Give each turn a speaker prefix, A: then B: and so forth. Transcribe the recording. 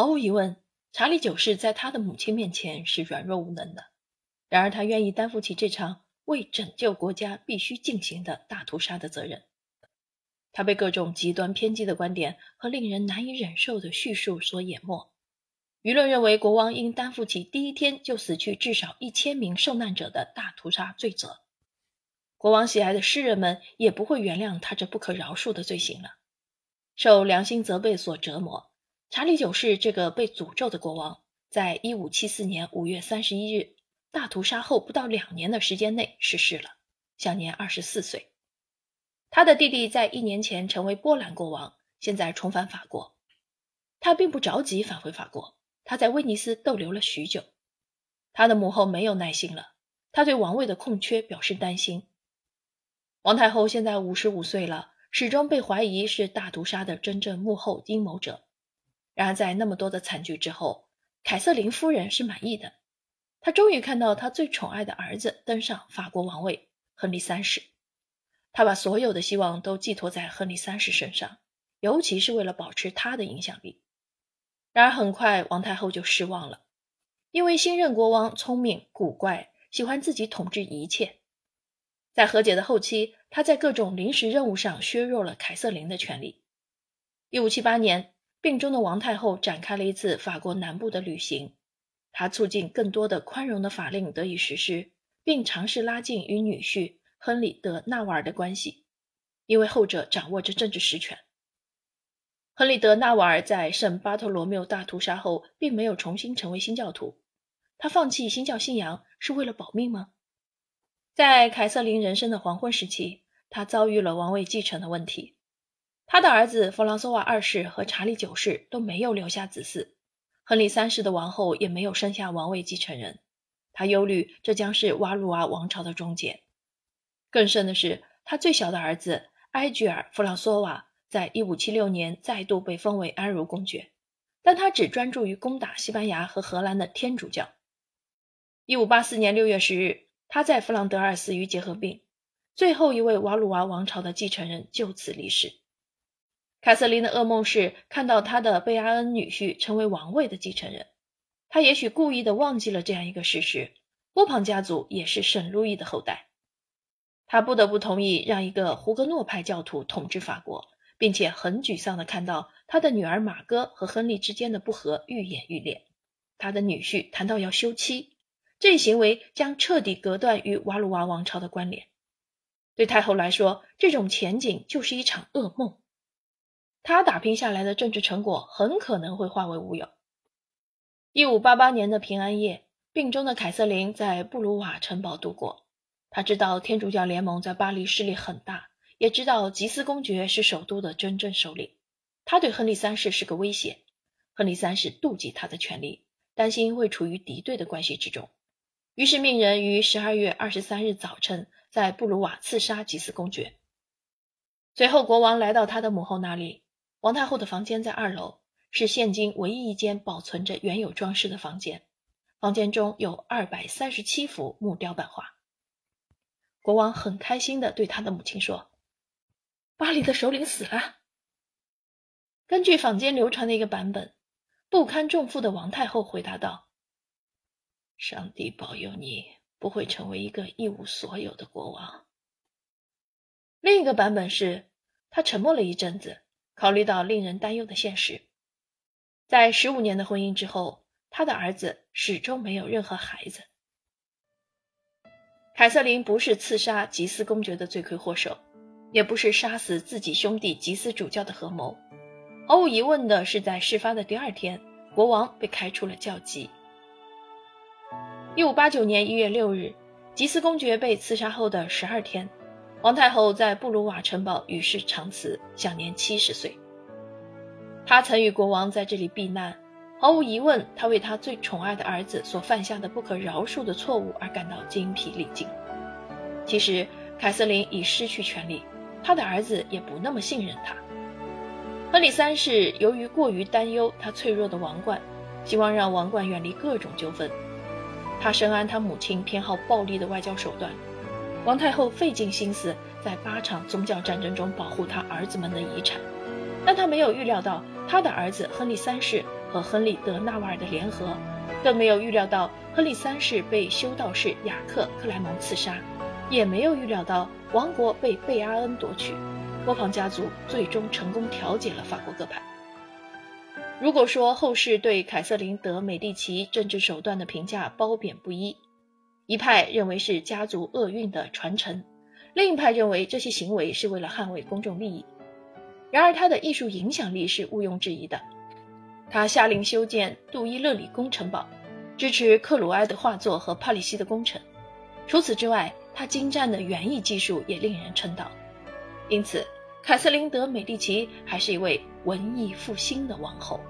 A: 毫无疑问，查理九世在他的母亲面前是软弱无能的。然而，他愿意担负起这场为拯救国家必须进行的大屠杀的责任。他被各种极端偏激的观点和令人难以忍受的叙述所淹没。舆论认为，国王应担负起第一天就死去至少一千名受难者的大屠杀罪责。国王喜爱的诗人们也不会原谅他这不可饶恕的罪行了。受良心责备所折磨，查理九世这个被诅咒的国王，在一五七四年五月三十一日。大屠杀后不到两年的时间内逝世了，享年二十四岁。他的弟弟在一年前成为波兰国王，现在重返法国。他并不着急返回法国，他在威尼斯逗留了许久。他的母后没有耐心了，他对王位的空缺表示担心。王太后现在五十五岁了，始终被怀疑是大屠杀的真正幕后阴谋者。然而，在那么多的惨剧之后，凯瑟琳夫人是满意的。她终于看到她最宠爱的儿子登上法国王位，亨利三世。他把所有的希望都寄托在亨利三世身上，尤其是为了保持他的影响力。然而，很快王太后就失望了，因为新任国王聪明古怪，喜欢自己统治一切。在和解的后期，他在各种临时任务上削弱了凯瑟琳的权利。一五七八年，病中的王太后展开了一次法国南部的旅行。她促进更多的宽容的法令得以实施，并尝试拉近与女婿亨利·德·纳瓦尔的关系，因为后者掌握着政治实权。亨利·德·纳瓦尔在圣巴托罗缪大屠杀后，并没有重新成为新教徒。他放弃新教信仰是为了保命吗？在凯瑟琳人生的黄昏时期，他遭遇了王位继承的问题。他的儿子弗朗索瓦二世和查理九世都没有留下子嗣。亨利三世的王后也没有生下王位继承人，他忧虑这将是瓦鲁瓦王朝的终结。更甚的是，他最小的儿子埃居尔·弗朗索瓦在1576年再度被封为安茹公爵，但他只专注于攻打西班牙和荷兰的天主教。1584年6月10日，他在弗朗德尔死于结核病，最后一位瓦鲁瓦王朝的继承人就此离世。凯瑟琳的噩梦是看到她的贝阿恩女婿成为王位的继承人。她也许故意的忘记了这样一个事实：波旁家族也是圣路易的后代。她不得不同意让一个胡格诺派教徒统治法国，并且很沮丧的看到他的女儿马哥和亨利之间的不和愈演愈烈。他的女婿谈到要休妻，这一行为将彻底隔断与瓦鲁瓦王朝的关联。对太后来说，这种前景就是一场噩梦。他打拼下来的政治成果很可能会化为乌有。一五八八年的平安夜，病中的凯瑟琳在布鲁瓦城堡度过。他知道天主教联盟在巴黎势力很大，也知道吉斯公爵是首都的真正首领。他对亨利三世是个威胁。亨利三世妒忌他的权力，担心会处于敌对的关系之中，于是命人于十二月二十三日早晨在布鲁瓦刺杀吉斯公爵。随后，国王来到他的母后那里。王太后的房间在二楼，是现今唯一一间保存着原有装饰的房间。房间中有二百三十七幅木雕版画。国王很开心地对他的母亲说：“巴黎的首领死了。”根据坊间流传的一个版本，不堪重负的王太后回答道：“上帝保佑你不会成为一个一无所有的国王。”另一个版本是，他沉默了一阵子。考虑到令人担忧的现实，在十五年的婚姻之后，他的儿子始终没有任何孩子。凯瑟琳不是刺杀吉斯公爵的罪魁祸首，也不是杀死自己兄弟吉斯主教的合谋。毫无疑问的是，在事发的第二天，国王被开除了教籍。一五八九年一月六日，吉斯公爵被刺杀后的十二天。王太后在布鲁瓦城堡与世长辞，享年七十岁。她曾与国王在这里避难，毫无疑问，她为她最宠爱的儿子所犯下的不可饶恕的错误而感到精疲力尽。其实，凯瑟琳已失去权力，她的儿子也不那么信任她。亨利三世由于过于担忧他脆弱的王冠，希望让王冠远离各种纠纷。他深谙他母亲偏好暴力的外交手段。王太后费尽心思在八场宗教战争中保护她儿子们的遗产，但她没有预料到她的儿子亨利三世和亨利·德纳瓦尔的联合，更没有预料到亨利三世被修道士雅克·克莱蒙刺杀，也没有预料到王国被贝阿恩夺取。波旁家族最终成功调解了法国各派。如果说后世对凯瑟琳·德·美第奇政治手段的评价褒贬不一，一派认为是家族厄运的传承，另一派认为这些行为是为了捍卫公众利益。然而，他的艺术影响力是毋庸置疑的。他下令修建杜伊勒里宫城堡，支持克鲁埃的画作和帕里西的工程。除此之外，他精湛的园艺技术也令人称道。因此，凯瑟琳·德·美第奇还是一位文艺复兴的王后。